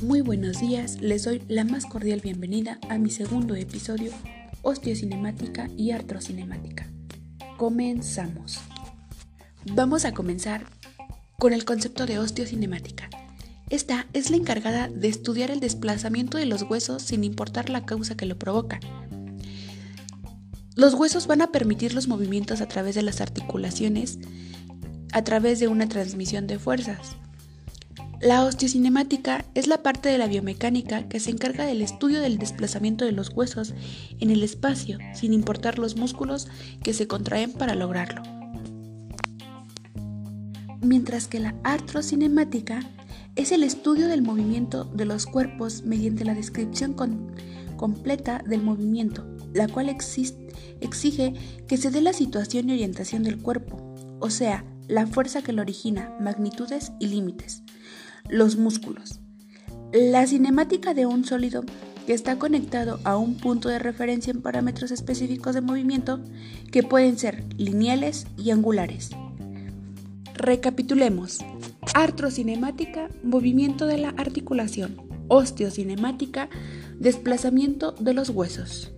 buenos días, les doy la más cordial bienvenida a mi segundo episodio Osteocinemática y Artrocinemática. Comenzamos. Vamos a comenzar con el concepto de osteocinemática. Esta es la encargada de estudiar el desplazamiento de los huesos sin importar la causa que lo provoca. Los huesos van a permitir los movimientos a través de las articulaciones, a través de una transmisión de fuerzas. La osteocinemática es la parte de la biomecánica que se encarga del estudio del desplazamiento de los huesos en el espacio, sin importar los músculos que se contraen para lograrlo. Mientras que la artrocinemática es el estudio del movimiento de los cuerpos mediante la descripción completa del movimiento, la cual exige que se dé la situación y orientación del cuerpo, o sea, la fuerza que lo origina, magnitudes y límites los músculos. La cinemática de un sólido que está conectado a un punto de referencia en parámetros específicos de movimiento que pueden ser lineales y angulares. Recapitulemos. Artrocinemática, movimiento de la articulación. Osteocinemática, desplazamiento de los huesos.